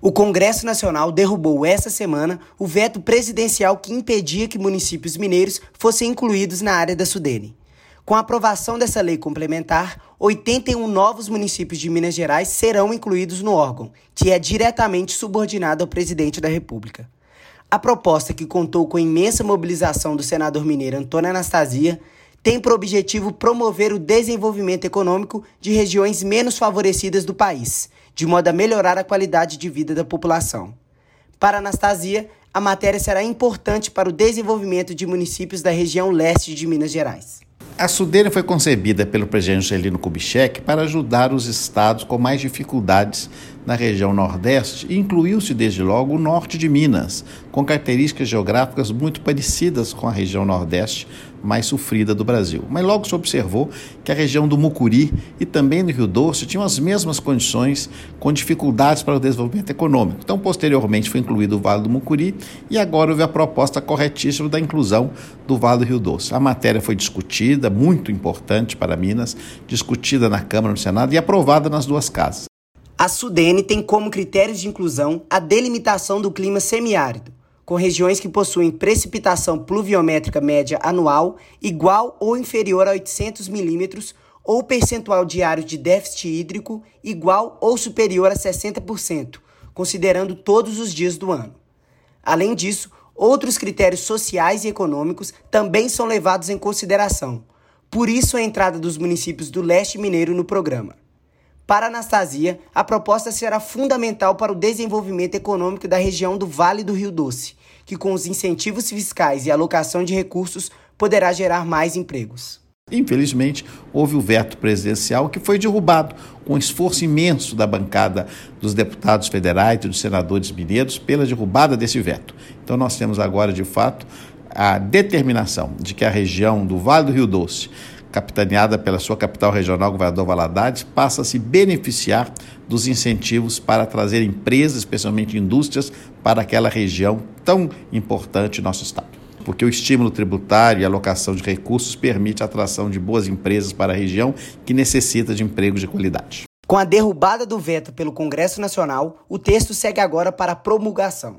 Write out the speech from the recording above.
O Congresso Nacional derrubou essa semana o veto presidencial que impedia que municípios mineiros fossem incluídos na área da Sudene. Com a aprovação dessa lei complementar, 81 novos municípios de Minas Gerais serão incluídos no órgão, que é diretamente subordinado ao presidente da República. A proposta, que contou com a imensa mobilização do senador mineiro Antônio Anastasia, tem por objetivo promover o desenvolvimento econômico de regiões menos favorecidas do país, de modo a melhorar a qualidade de vida da população. Para Anastasia, a matéria será importante para o desenvolvimento de municípios da região leste de Minas Gerais. A Sudene foi concebida pelo presidente Angelino Kubitschek para ajudar os estados com mais dificuldades na região Nordeste e incluiu-se desde logo o norte de Minas, com características geográficas muito parecidas com a região Nordeste mais sofrida do Brasil. Mas logo se observou que a região do Mucuri e também do Rio Doce tinham as mesmas condições, com dificuldades para o desenvolvimento econômico. Então, posteriormente, foi incluído o Vale do Mucuri e agora houve a proposta corretíssima da inclusão do Vale do Rio Doce. A matéria foi discutida, muito importante para Minas, discutida na Câmara no Senado e aprovada nas duas casas. A Sudene tem como critérios de inclusão a delimitação do clima semiárido, com regiões que possuem precipitação pluviométrica média anual igual ou inferior a 800 milímetros ou percentual diário de déficit hídrico igual ou superior a 60%, considerando todos os dias do ano. Além disso, outros critérios sociais e econômicos também são levados em consideração. Por isso, a entrada dos municípios do leste mineiro no programa. Para Anastasia, a proposta será fundamental para o desenvolvimento econômico da região do Vale do Rio Doce, que com os incentivos fiscais e alocação de recursos poderá gerar mais empregos. Infelizmente, houve o veto presidencial que foi derrubado com esforço imenso da bancada dos deputados federais e dos senadores mineiros pela derrubada desse veto. Então, nós temos agora, de fato, a determinação de que a região do Vale do Rio Doce capitaneada pela sua capital regional, governador Valadares, passa a se beneficiar dos incentivos para trazer empresas, especialmente indústrias, para aquela região tão importante no nosso estado. Porque o estímulo tributário e a alocação de recursos permite a atração de boas empresas para a região que necessita de empregos de qualidade. Com a derrubada do veto pelo Congresso Nacional, o texto segue agora para promulgação.